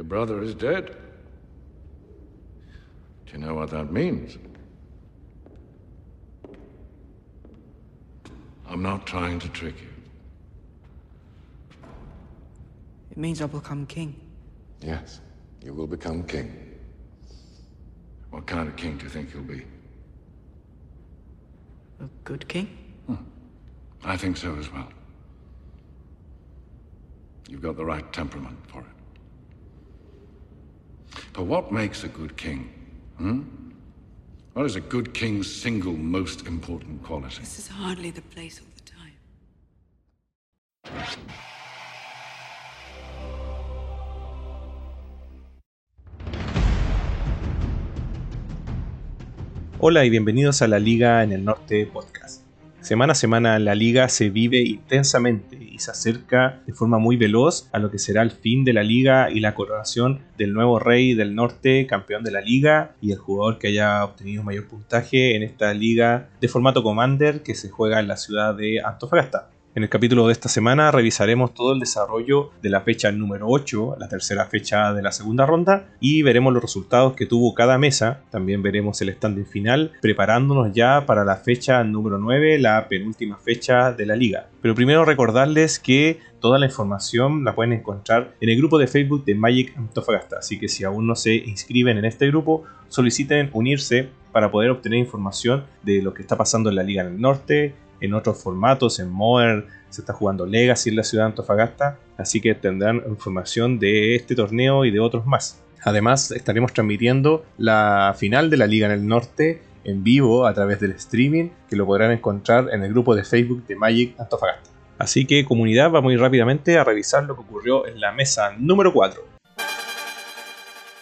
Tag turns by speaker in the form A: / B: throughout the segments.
A: Your brother is dead. Do you know what that means? I'm not trying to trick you.
B: It means I'll become king.
C: Yes, you will become king.
A: What kind of king do you think you'll be?
B: A good king? Hmm.
A: I think so as well. You've got the right temperament for it. But what makes a good king? Hmm? What is a good king's single most important quality?
B: This is hardly the place or the time.
D: Hola y bienvenidos a la Liga en el Norte podcast. Semana a semana la liga se vive intensamente y se acerca de forma muy veloz a lo que será el fin de la liga y la coronación del nuevo rey del norte, campeón de la liga y el jugador que haya obtenido mayor puntaje en esta liga de formato Commander que se juega en la ciudad de Antofagasta. En el capítulo de esta semana revisaremos todo el desarrollo de la fecha número 8, la tercera fecha de la segunda ronda, y veremos los resultados que tuvo cada mesa. También veremos el standing final, preparándonos ya para la fecha número 9, la penúltima fecha de la liga. Pero primero recordarles que toda la información la pueden encontrar en el grupo de Facebook de Magic Antofagasta, así que si aún no se inscriben en este grupo, soliciten unirse para poder obtener información de lo que está pasando en la liga en el norte, en otros formatos, en Modern, se está jugando Legacy en la ciudad de Antofagasta, así que tendrán información de este torneo y de otros más. Además, estaremos transmitiendo la final de la Liga en el Norte en vivo a través del streaming, que lo podrán encontrar en el grupo de Facebook de Magic Antofagasta. Así que comunidad, vamos ir rápidamente a revisar lo que ocurrió en la mesa número 4.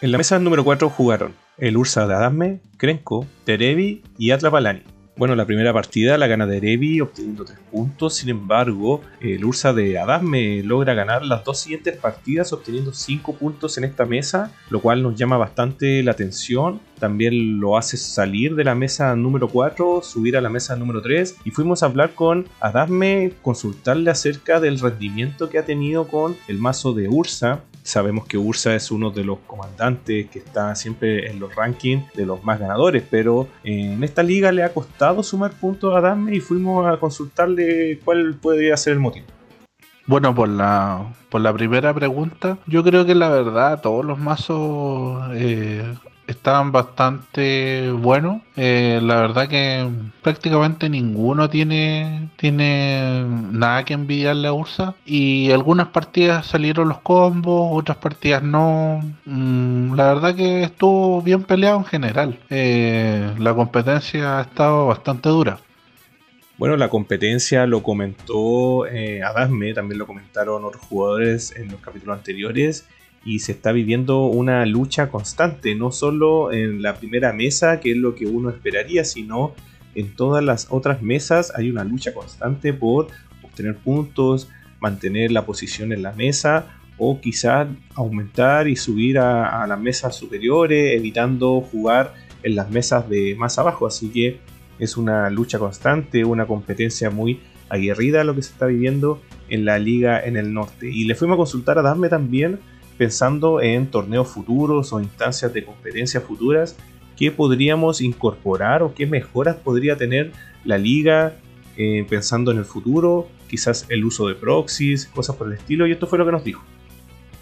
D: En la mesa número 4 jugaron el Ursa de Adasme, Krenko, Terebi y Atlapalani. Bueno, la primera partida la gana Derevi obteniendo 3 puntos, sin embargo, el Ursa de Adasme logra ganar las dos siguientes partidas obteniendo 5 puntos en esta mesa, lo cual nos llama bastante la atención. También lo hace salir de la mesa número 4, subir a la mesa número 3 y fuimos a hablar con Adasme, consultarle acerca del rendimiento que ha tenido con el mazo de Ursa Sabemos que Ursa es uno de los comandantes que está siempre en los rankings de los más ganadores, pero en esta liga le ha costado sumar puntos a Dame y fuimos a consultarle cuál podría ser el motivo.
E: Bueno, por la, por la primera pregunta, yo creo que la verdad todos los mazos eh, estaban bastante buenos. Eh, la verdad que prácticamente ninguno tiene, tiene nada que envidiarle a Ursa. Y algunas partidas salieron los combos, otras partidas no. Mm, la verdad que estuvo bien peleado en general. Eh, la competencia ha estado bastante dura.
D: Bueno, la competencia lo comentó eh, Adasme, también lo comentaron otros jugadores en los capítulos anteriores y se está viviendo una lucha constante, no solo en la primera mesa, que es lo que uno esperaría, sino en todas las otras mesas hay una lucha constante por obtener puntos, mantener la posición en la mesa o quizás aumentar y subir a, las mesas superiores, evitando jugar en las mesas de más abajo. Así que es una lucha constante, una competencia muy aguerrida lo que se está viviendo en la liga en el norte. Y le fuimos a consultar a Dame también pensando en torneos futuros o instancias de competencias futuras, qué podríamos incorporar o qué mejoras podría tener la liga eh, pensando en el futuro, quizás el uso de proxies, cosas por el estilo, y esto fue lo que nos dijo.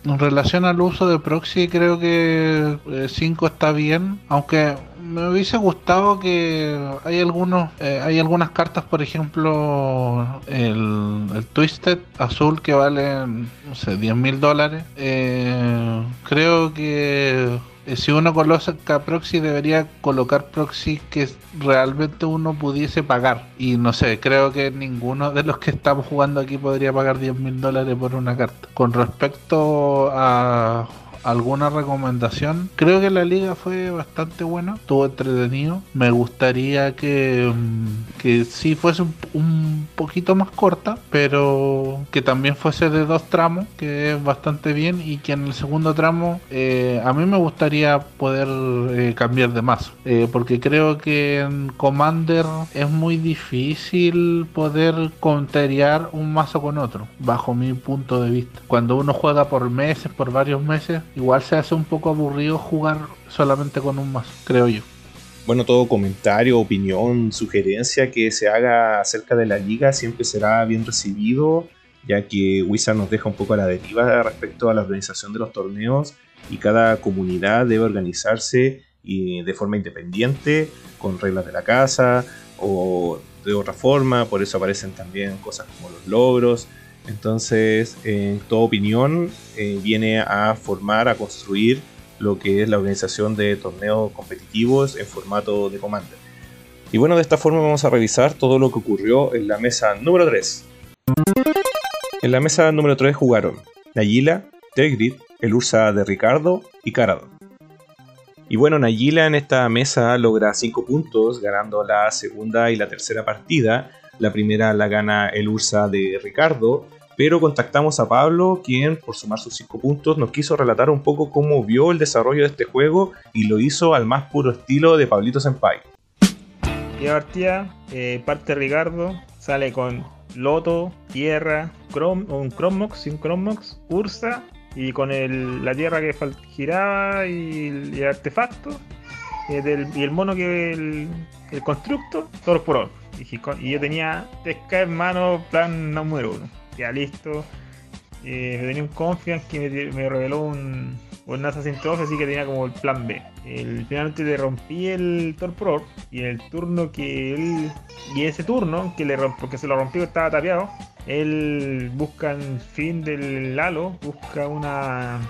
E: En relación al uso de proxy, creo que 5 eh, está bien, aunque me hubiese gustado que hay algunos eh, hay algunas cartas por ejemplo el, el Twisted azul que valen no sé 10 mil dólares. Eh, creo que eh, si uno coloca proxy debería colocar proxy que realmente uno pudiese pagar. Y no sé creo que ninguno de los que estamos jugando aquí podría pagar 10 mil dólares por una carta. Con respecto a alguna recomendación. Creo que la liga fue bastante buena, estuvo entretenido. Me gustaría que, mm, que sí fuese un, poquito más corta, pero que también fuese de dos tramos, que es bastante bien, y que en el segundo tramo eh, a mí me gustaría poder eh, cambiar de mazo, eh, porque creo que en Commander es muy difícil poder conteriar un mazo con otro, bajo mi punto de vista. Cuando uno juega por meses, por varios meses, igual se hace un poco aburrido jugar solamente con un mazo, creo yo.
D: Bueno, todo comentario, opinión, sugerencia que se haga acerca de la liga siempre será bien recibido, ya que Wizard nos deja un poco a la deriva respecto a la organización de los torneos y cada comunidad debe organizarse y de forma independiente, con reglas de la casa o de otra forma, por eso aparecen también cosas como los logros. Entonces, en toda opinión, eh, viene a formar, a construir lo que es la organización de torneos competitivos en formato de Commander. Y bueno, de esta forma vamos a revisar todo lo que ocurrió en la mesa número 3. En la mesa número 3 jugaron Nayila, Tegrid, el Ursa de Ricardo y Caradon. Y bueno, Nayila en esta mesa logra 5 puntos, ganando la segunda y la tercera partida. La primera la gana el Ursa de Ricardo, pero contactamos a Pablo, quien por sumar sus 5 puntos nos quiso relatar un poco cómo vio el desarrollo de este juego y lo hizo al más puro estilo de Pablito Senpai.
F: Y partida, eh, parte Ricardo, sale con Loto, Tierra, Chrome, un Chromox y un Chromox, Ursa, y con el, la tierra que giraba y el, artefacto, eh, y el mono que el, constructo, todos por y, yo tenía pesca en mano, plan número uno ya listo. Eh, me tenía un Confiance que me, reveló un, un Assassin's así que tenía como el plan B. El, finalmente le rompí el Torpor y en el turno que él. Y ese turno, que le porque se lo rompió estaba tapeado, él busca el fin del halo, busca una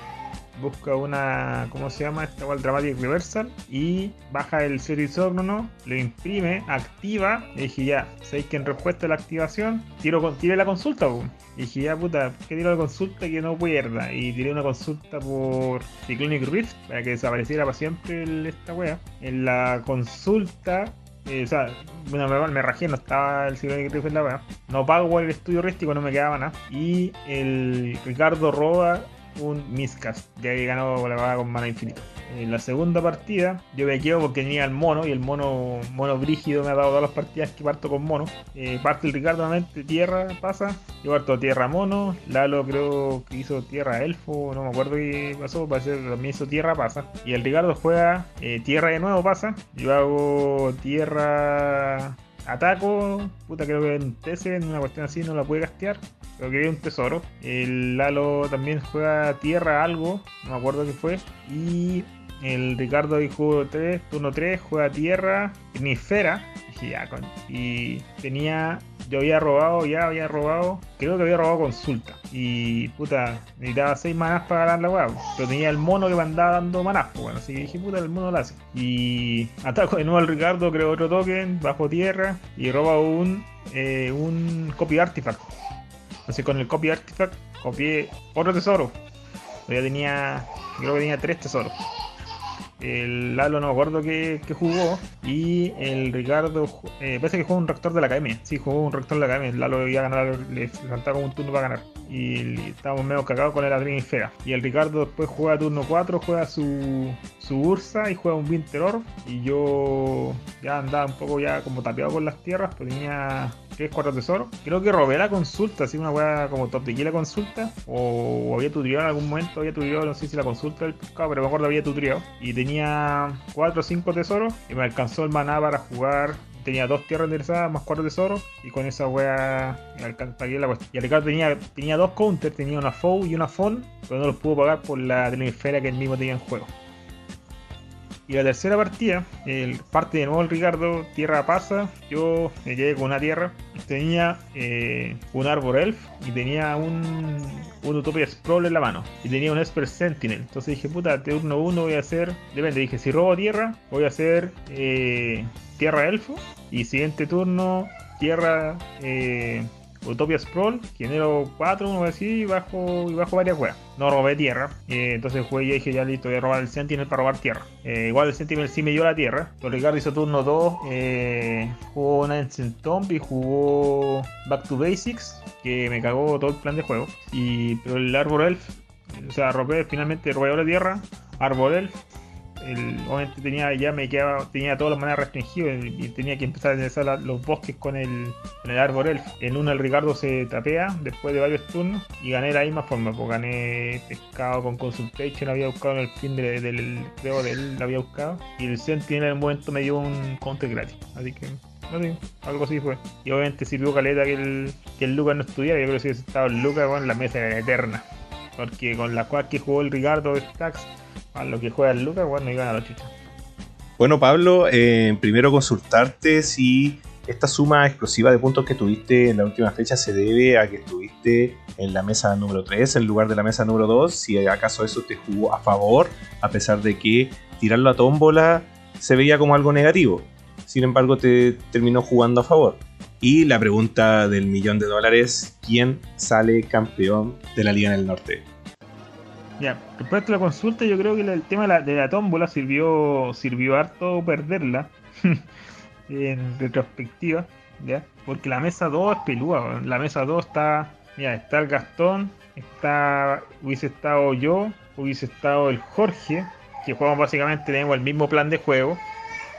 F: busca una, ¿cómo se llama? Esta igual Dramatic Reversal y baja el Series no lo imprime, activa y dije ya, ¿sabéis que en respuesta a la activación tiro, con, la consulta? Y dije ya puta, que tiro la consulta que no pierda y tiré una consulta por Cyclonic Rift para que desapareciera para siempre esta wea. En la consulta eh, o sea, bueno, me, me, rajé, no estaba el Cyclonic Rift en la wea. No pago el estudio rístico, no me quedaba nada. Y el Ricardo roba un Miscast, ya que ganó la vaga con mana infinito. En la segunda partida, yo me quedo porque tenía el mono y el mono mono brígido me ha dado todas las partidas que parto con mono. Eh, parte el Ricardo nuevamente, tierra pasa. Yo parto tierra mono. Lalo creo que hizo tierra elfo, no me acuerdo qué pasó. Parece que también hizo tierra pasa. Y el Ricardo juega eh, tierra de nuevo pasa. Yo hago tierra ataco, puta creo que en TC, en una cuestión así no la puede castear. Creo que hay un tesoro. El Lalo también juega tierra algo, no me acuerdo qué fue. Y el Ricardo dijo 3, turno 3, juega tierra, esfera. Y, y tenía yo había robado, ya había robado, creo que había robado consulta. Y puta, necesitaba 6 manás para ganar la weá. Pero tenía el mono que me andaba dando manás, pues bueno. Así que dije, puta, el mono lo hace. Y ataco de nuevo al Ricardo, creo otro token, bajo tierra. Y roba un, eh, un copy artifact. Entonces con el copy artifact copié otro tesoro. Ya tenía, creo que tenía tres tesoros. El Lalo no me acuerdo que, jugó. Y el Ricardo, eh, parece que jugó un rector de la academia. Sí, jugó un rector de la academia. Lalo iba a ganar, le faltaba como un turno para ganar. Y estábamos medio cagados con el Adrien Fera. Y el Ricardo después juega turno 4, juega su, su Ursa y juega un Winter Orb. Y yo ya andaba un poco ya como tapeado con las tierras, pues tenía 3, 4 tesoros. Creo que robé la consulta, así una weá como top de la consulta. O, había tutorial en algún momento, había tutorial, no sé si la consulta del pescado, pero me acuerdo había tutorial. Y 4 o 5 tesoros y me alcanzó el maná para jugar tenía dos tierras enderezadas más cuatro tesoros y con esa wea pagué la cuestión. Y Ricardo tenía, tenía dos counters, tenía una FOU y una FON, pero no los pudo pagar por la telemisfera que él mismo tenía en juego. Y la tercera partida, el, parte de nuevo el Ricardo, tierra pasa, yo me quedé con una tierra, tenía eh, un Arbor Elf y tenía un, un Utopia Sprawl en la mano. Y tenía un Esper Sentinel. Entonces dije, puta, turno 1 voy a hacer, depende, dije, si robo tierra, voy a hacer eh, tierra elfo. Y siguiente turno, tierra eh, Utopia Sprawl, genero 4, uno así, y bajo, y bajo varias weas. No robé tierra, eh, entonces jugué y dije ya listo, voy a robar el Sentinel para robar tierra. Eh, igual el Sentinel sí me dio la tierra. Pero Ricardo hizo turno 2, eh, jugó Ancient Tomb y jugó Back to Basics, que me cagó todo el plan de juego. Y, pero el Arbor Elf, o sea, robé finalmente, robé la tierra, Arbor Elf, obviamente tenía ya me quedaba, tenía todas las maneras restringidas y, tenía que empezar a utilizar la- los bosques con el, con el árbol elfo. En uno el Ricardo se tapea después de varios turnos y gané la misma forma, pues gané pescado con Consultation, había buscado en el fin de- del creo de él, lo había buscado. Y el Sentinel en el momento me dio un counter gratis. Así que no sé, algo así fue. Y obviamente sirvió caleta que el, que el Lucas no estudiara. Yo creo que si hubiese estado el Lucas, bueno, la mesa era eterna. Porque con la cual que jugó el Ricardo Stacks, a lo que juega el Lucas, bueno, iban a la chucha.
D: Bueno, Pablo, eh, primero consultarte si esta suma explosiva de puntos que tuviste en la última fecha se debe a que estuviste en la mesa número 3 en lugar de la mesa número 2, si acaso eso te jugó a favor, a pesar de que tirarlo a tómbola se veía como algo negativo. Sin embargo, te terminó jugando a favor. Y la pregunta del millón de dólares, ¿quién sale campeón de la Liga en el Norte?
F: Ya, respecto a la consulta, yo creo que el tema de la, de la tómbola sirvió, sirvió harto perderla en retrospectiva, ¿ya? Porque la mesa 2 es pelúa, la mesa 2 está, mira, está el Gastón, está, hubiese estado yo, hubiese estado el Jorge, que jugamos básicamente, tenemos el mismo plan de juego,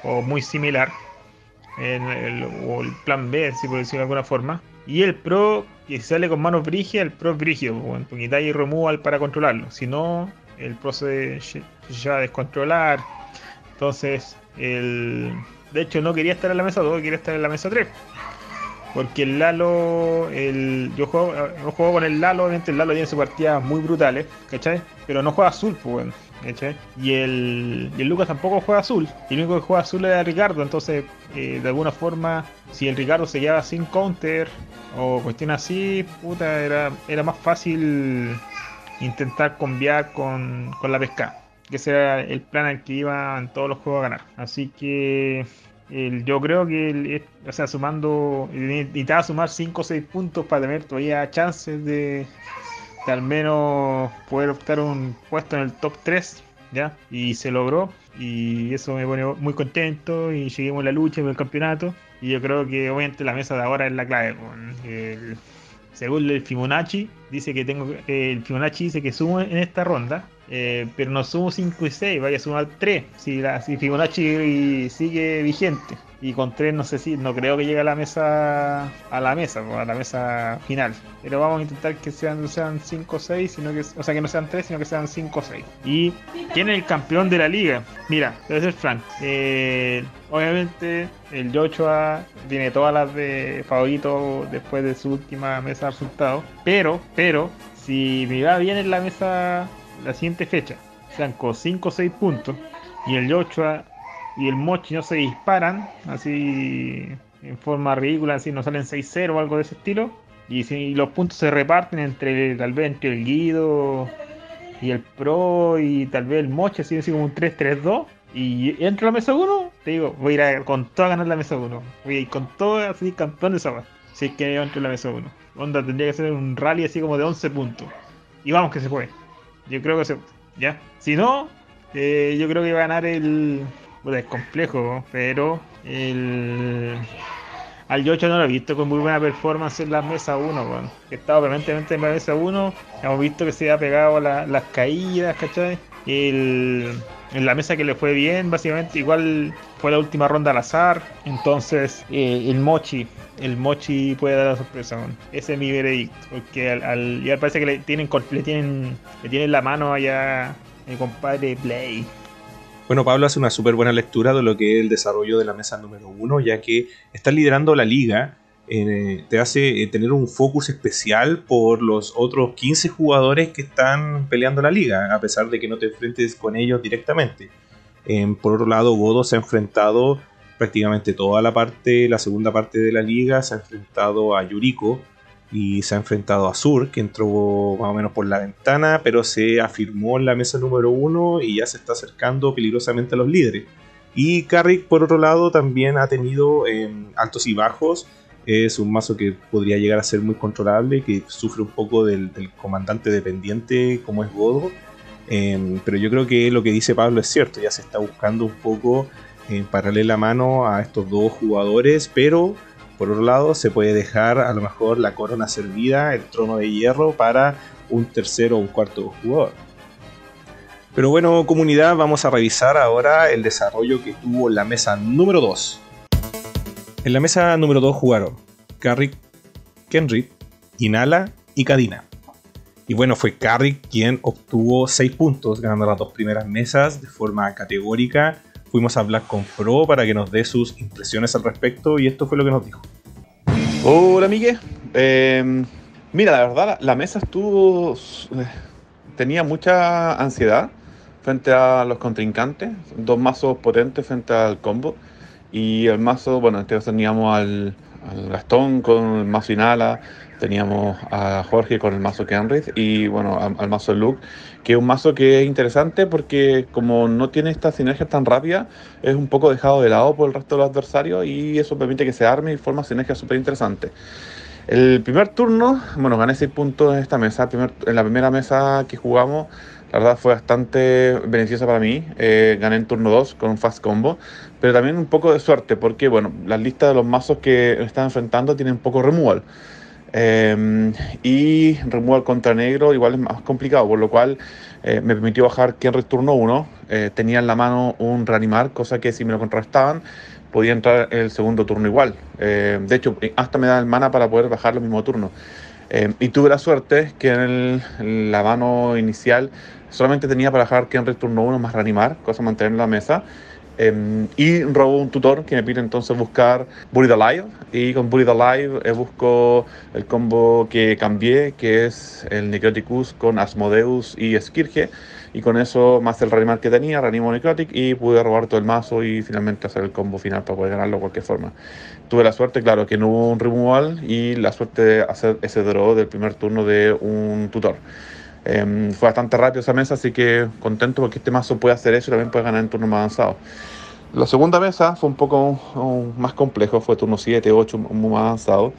F: o muy similar, el- o el plan B, si por decirlo de alguna forma. Y el pro que sale con manos brígidas, el pro es brígido, pues, porque da y removal para controlarlo. Si no, el pro se lleva a descontrolar. Entonces, el... de hecho no quería estar en la mesa 2, quería estar en la mesa 3. Porque el Lalo, el, yo juego, no juego con el Lalo, obviamente el Lalo tiene sus partidas muy brutales, ¿cachai? Pero no juega azul, pues bueno, Y el, y el Lucas tampoco juega azul, y el único que juega azul era Ricardo, entonces eh, de alguna forma, si el Ricardo se quedaba sin counter o cuestión así, puta, era, era más fácil intentar cambiar con, con la pesca. Que ese era el plan al que iba en todos los juegos a ganar. Así que yo creo que, el- o sea, sumando, necesitaba sumar 5 o 6 puntos para tener todavía chances de, al menos poder optar un puesto en el top 3, ¿ya? Y se logró, y eso me pone muy contento, y seguimos la lucha por el campeonato, y yo creo que obviamente la mesa de ahora es la clave. el- según el Fibonacci, dice que tengo que- el Fibonacci dice que sumo en esta ronda, eh, pero no sumo 5 y 6, vaya a sumar 3. Si, si Fibonacci sigue vigente. Y con 3 no sé si, no creo que llegue a la mesa, a la mesa, a la mesa final. Pero vamos a intentar que sean, no sean 5 o 6, sino que, o sea que no sean 3, sino que sean 5 o 6. ¿Y quién es el campeón de la liga? Mira, debe ser Frank. Eh, obviamente el Joshua tiene todas las de favorito después de su última mesa de resultados. Pero, pero, si me va bien en la mesa la siguiente fecha, con 5 o 6 puntos, y el Joshua y el Mochi no se disparan, así en forma ridícula, así no salen 6-0 o algo de ese estilo, y si los puntos se reparten entre tal vez entre el Guido y el Pro y tal vez el Mochi, así, así como un 3-3-2. Y entro a la mesa 1, te digo, voy a ir a- con todo a ganar la mesa 1. Voy a ir con todo así campeón de wea. Si es que entro en la mesa 1. Onda, tendría que ser un rally así como de 11 puntos. Y vamos que se puede. Yo creo que se ¿Ya? Si no, eh, yo creo que va a ganar el. Puta, es complejo, pero el. Al Yocho no lo he visto con muy buena performance en la mesa 1, weón. Que estaba permanentemente en la mesa 1. Hemos visto que se ha pegado la- las caídas, ¿cachai? El, en la mesa que le fue bien, básicamente, igual fue la última ronda al azar. Entonces, eh, el Mochi, el Mochi puede dar la sorpresa. Ese es mi veredicto. Porque al, al- ya parece que le tienen, le tienen, le tienen la mano allá el compadre Play.
D: Bueno, Pablo hace una súper buena lectura de lo que es el desarrollo de la mesa número uno, ya que estás liderando la liga, eh, te hace eh, tener un focus especial por los otros 15 jugadores que están peleando la liga, a pesar de que no te enfrentes con ellos directamente. Eh, por otro lado, Godo se ha enfrentado prácticamente toda la parte, la segunda parte de la liga, se ha enfrentado a Yuriko y se ha enfrentado a Sur, que entró más o menos por la ventana, pero se afirmó en la mesa número uno y ya se está acercando peligrosamente a los líderes. Y Carrick, por otro lado, también ha tenido eh, altos y bajos. Es un mazo que podría llegar a ser muy controlable, que sufre un poco del comandante dependiente como es Godo. Eh, pero yo creo que lo que dice Pablo es cierto, ya se está buscando un poco eh, pararle la mano a estos dos jugadores, pero por otro lado se puede dejar a lo mejor la corona servida, el trono de hierro para un tercero o un cuarto jugador. Pero bueno, comunidad, vamos a revisar ahora el desarrollo que tuvo la mesa número 2. En la mesa número 2 jugaron Carrick, Kenrit, Inala y Kadina. Y bueno, fue Carrick quien obtuvo 6 puntos ganando las dos primeras mesas de forma categórica. Fuimos a hablar con Pro para que nos dé sus impresiones al respecto y esto fue lo que nos dijo.
G: Hola, Miguel. Eh, mira, la verdad, la mesa estuvo. eh, tenía mucha ansiedad frente a los contrincantes. Dos mazos potentes frente al combo. Y el mazo, bueno, en este teníamos al, al Gastón con el mazo Inhala. Teníamos a Jorge con el mazo Kenrith. Y bueno, al, al mazo Luke, que es un mazo que es interesante porque, como no tiene esta sinergia tan rápida, es un poco dejado de lado por el resto de los adversarios. Y eso permite que se arme y forma sinergias súper interesantes. El primer turno, bueno, gané 6 puntos en esta mesa. Primer- en la primera mesa que jugamos, la verdad fue bastante beneficiosa para mí. Eh, gané en turno 2 con un fast combo, pero también un poco de suerte, porque bueno, las listas de los mazos que están enfrentando tienen poco removal. Eh, y removal contra negro igual es más complicado, por lo cual eh, me permitió bajar Kenrith turno 1. Eh, tenía en la mano un reanimar, cosa que si me lo contrastaban podía entrar el segundo turno igual. Eh, de hecho, hasta me da el mana para poder bajarlo el mismo turno. Eh, y tuve la suerte que en, la mano inicial solamente tenía para bajar Kenrith turno 1 más reanimar, cosa mantener en la mesa. Eh, y robo un tutor que me pide entonces buscar Buried Alive. Y con Buried Alive eh, busco el combo que cambié, que es el Necroticus con Asmodeus y Skirge. Y con eso, más el reanimar que tenía, reanimo Necrotic y pude robar todo el mazo y finalmente hacer el combo final para poder ganarlo de cualquier forma. Tuve la suerte, claro, que no hubo un removal y la suerte de hacer ese draw del primer turno de un tutor. Em, fue bastante rápido esa mesa, así que contento porque este mazo puede hacer eso y también puede ganar en turnos más avanzados. La segunda mesa fue un poco más complejo, fue turno 7, 8, muy más avanzado.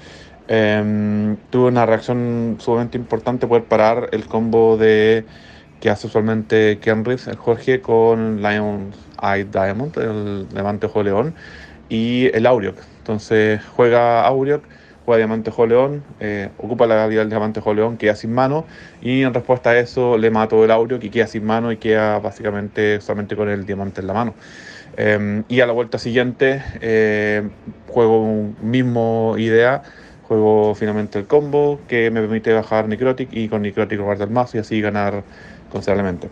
G: Em, tuve una reacción sumamente importante poder parar el combo de que hace usualmente Kenrith, el Jorge, con Lion Eye Diamond, el Levante Ojo León, y el Auriok. Entonces juega Auriok, juega Diamante Ojo León, eh, ocupa la habilidad del Diamante Ojo León, queda sin mano, y en respuesta a eso le mato el Auriok y queda sin mano y queda básicamente solamente con el diamante en la mano. Eh, y a la vuelta siguiente eh, juego un mismo idea, juego finalmente el combo que me permite bajar Necrotic y con Necrotic robar del mazo y así ganar considerablemente.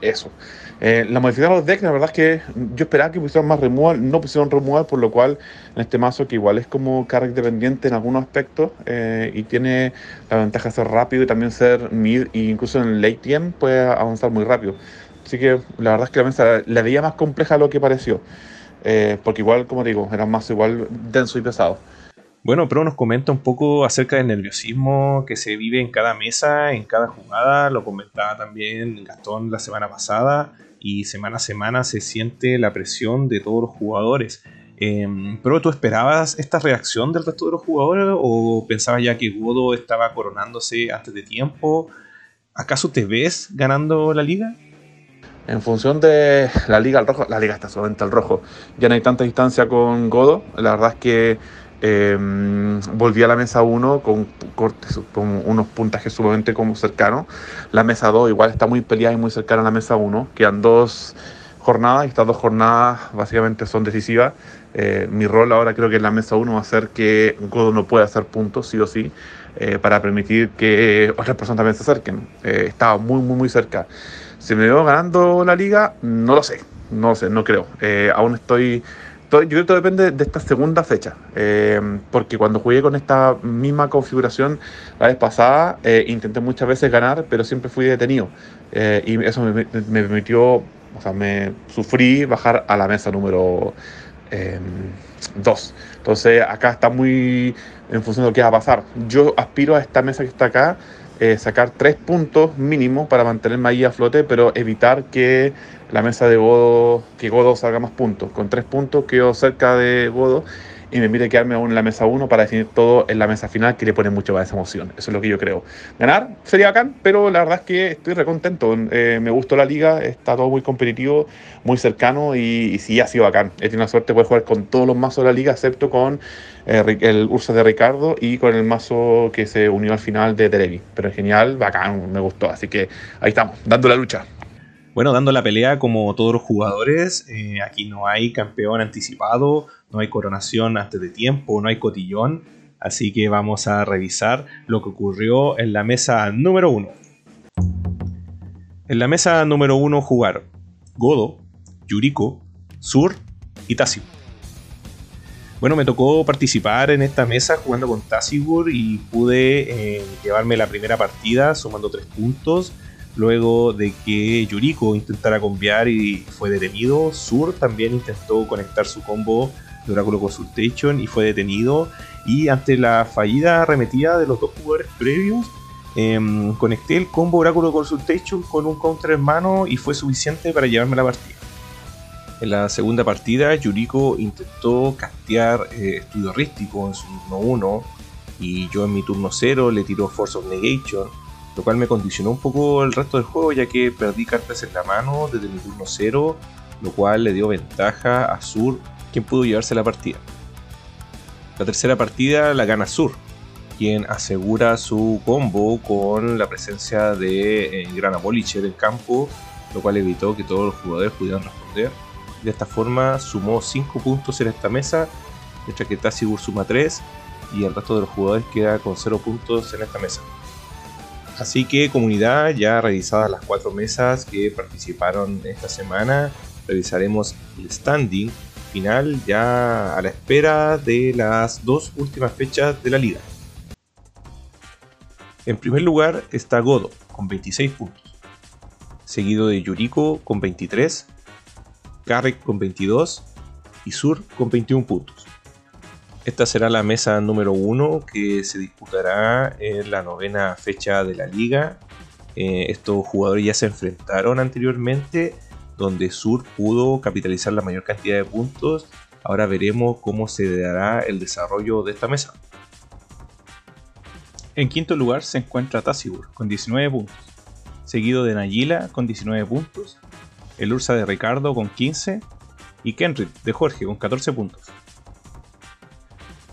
G: Eso. Eh, la modificación de los decks, la verdad es que yo esperaba que pusieran más removal, no pusieron removal, por lo cual en este mazo, que igual es como carry dependiente en algunos aspectos eh, y tiene la ventaja de ser rápido y también ser mid, e incluso en late game puede avanzar muy rápido. Así que la verdad es que la mesa la veía más compleja de lo que pareció, eh, porque igual, como digo, era un mazo igual denso y pesado.
D: Bueno, Pro nos comenta un poco acerca del nerviosismo que se vive en cada mesa, en cada jugada. Lo comentaba también Gastón la semana pasada. Y semana a semana se siente la presión de todos los jugadores. Eh, ¿tú esperabas esta reacción del resto de los jugadores? ¿O pensabas ya que Godo estaba coronándose antes de tiempo? ¿Acaso te ves ganando la liga?
G: En función de la liga al rojo, la liga está solamente al rojo. Ya no hay tanta distancia con Godo. La verdad es que eh, volví a la mesa 1 con con unos puntajes sumamente como cercanos. La mesa 2 igual está muy peleada y muy cercana a la mesa 1. Quedan dos jornadas y estas dos jornadas básicamente son decisivas. Eh, mi rol ahora creo que en la mesa 1 va a ser que Godo no pueda hacer puntos, sí o sí, eh, para permitir que otras personas también se acerquen. Eh, estaba muy, muy, muy cerca. Si me veo ganando la liga, no lo sé, no lo sé, no creo. Eh, aún estoy, todo- yo creo que todo depende de esta segunda fecha, eh, porque cuando jugué con esta misma configuración la vez pasada, eh, intenté muchas veces ganar, pero siempre fui detenido. Eh, y eso me, me permitió, o sea, me sufrí bajar a la mesa número 2. Entonces acá está muy en función de lo que va a pasar. Yo aspiro a esta mesa que está acá, eh, sacar tres puntos mínimo para mantenerme ahí a flote, pero evitar que la mesa de Godo, que Godo salga más puntos. Con tres puntos quedo cerca de Godo y me permite quedarme aún en la mesa 1 para definir todo en la mesa final que le pone mucho más emoción. Eso es lo que yo creo. Ganar sería bacán, pero la verdad es que estoy recontento. Eh, me gustó la liga, está todo muy competitivo, muy cercano y, y sí ha sido bacán. He tenido la suerte de poder jugar con todos los mazos de la liga, excepto con eh, el Ursa de Ricardo y con el mazo que se unió al final de Televi. Pero en genial, bacán, me gustó. Así que ahí estamos, dando la lucha.
D: Bueno, dando la pelea como todos los jugadores, eh, aquí no hay campeón anticipado, no hay coronación antes de tiempo, no hay cotillón, así que vamos a revisar lo que ocurrió en la mesa número 1. En la mesa número 1 jugaron Godo, Yuriko, Sur y Tasigur. Bueno, me tocó participar en esta mesa jugando con Tasigur y pude eh, llevarme la primera partida sumando 3 puntos Luego de que Yuriko intentara cambiar y fue detenido, Sur también intentó conectar su combo de Oráculo Consultation y fue detenido. Y ante la fallida arremetida de los dos jugadores previos, em, conecté el combo Oráculo Consultation con un counter en mano y fue suficiente para llevarme la partida. En la segunda partida, Yuriko intentó castear eh, Estudio Rístico en su turno 1 y yo en mi turno 0 le tiró Force of Negation lo cual me condicionó un poco el resto del juego ya que perdí cartas en la mano desde mi turno 0, lo cual le dio ventaja a Sur, quien pudo llevarse la partida. La tercera partida la gana Sur, quien asegura su combo con la presencia de eh, Gran Abolisher en campo, lo cual evitó que todos los jugadores pudieran responder. De esta forma sumó 5 puntos en esta mesa, mientras que Tassigur suma 3 y el resto de los jugadores queda con 0 puntos en esta mesa. Así que comunidad, ya revisadas las cuatro mesas que participaron esta semana, revisaremos el standing final ya a la espera de las dos últimas fechas de la liga. En primer lugar está Godo con 26 puntos, seguido de Yuriko con 23, Karek con 22 y Sur con 21 puntos. Esta será la mesa número uno que se disputará en la novena fecha de la liga. Eh, estos jugadores ya se enfrentaron anteriormente, donde Sur pudo capitalizar la mayor cantidad de puntos. Ahora veremos cómo se dará el desarrollo de esta mesa. En quinto lugar se encuentra Tassigur con 19 puntos, seguido de Nayila con 19 puntos, el Ursa de Ricardo con 15 y Kenrit de Jorge con 14 puntos.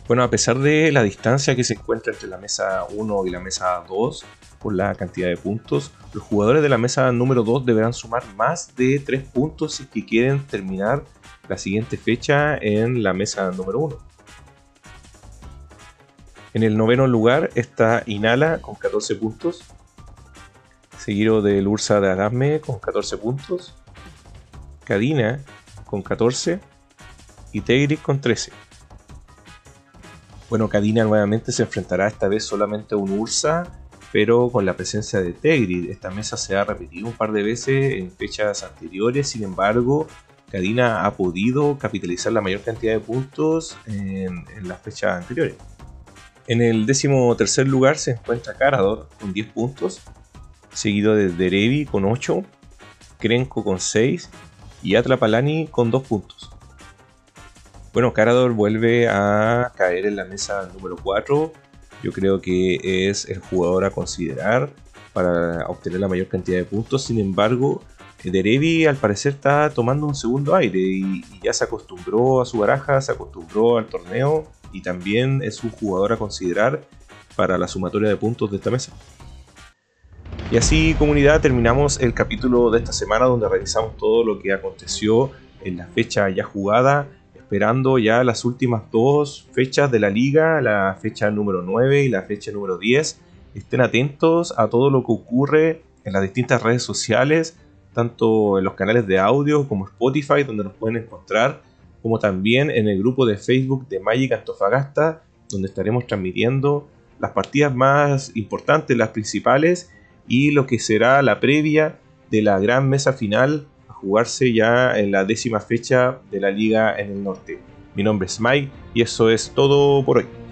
D: Bueno, a pesar de la distancia que se encuentra entre la mesa 1 y la mesa 2 por la cantidad de puntos, los jugadores de la mesa número 2 deberán sumar más de 3 puntos si que quieren terminar la siguiente fecha en la mesa número 1. En el noveno lugar está Inala con 14 puntos, seguido del Ursa de Agasme con 14 puntos, Cadina con 14 y Tegris con 13. Bueno, Cadina nuevamente se enfrentará esta vez solamente a un Ursa, pero con la presencia de Tegrid. Esta mesa se ha repetido un par de veces en fechas anteriores, sin embargo, Cadina ha podido capitalizar la mayor cantidad de puntos en, las fechas anteriores. En el décimo tercer lugar se encuentra Carador con 10 puntos, seguido de Derevi con 8, Krenko con 6 y Atlapalani con 2 puntos. Bueno, Carador vuelve a caer en la mesa número 4. Yo creo que es el jugador a considerar para obtener la mayor cantidad de puntos. Sin embargo, Derevi al parecer está tomando un segundo aire y, ya se acostumbró a su baraja, se acostumbró al torneo y también es un jugador a considerar para la sumatoria de puntos de esta mesa. Y así comunidad terminamos el capítulo de esta semana donde revisamos todo lo que aconteció en la fecha ya jugada esperando ya las últimas dos fechas de la liga, la fecha número 9 y la fecha número 10. Estén atentos a todo lo que ocurre en las distintas redes sociales, tanto en los canales de audio como Spotify, donde nos pueden encontrar, como también en el grupo de Facebook de Magic Antofagasta, donde estaremos transmitiendo las partidas más importantes, las principales, y lo que será la previa de la gran mesa final jugarse ya en la décima fecha de la liga en el norte. Mi nombre es Mike y eso es todo por hoy.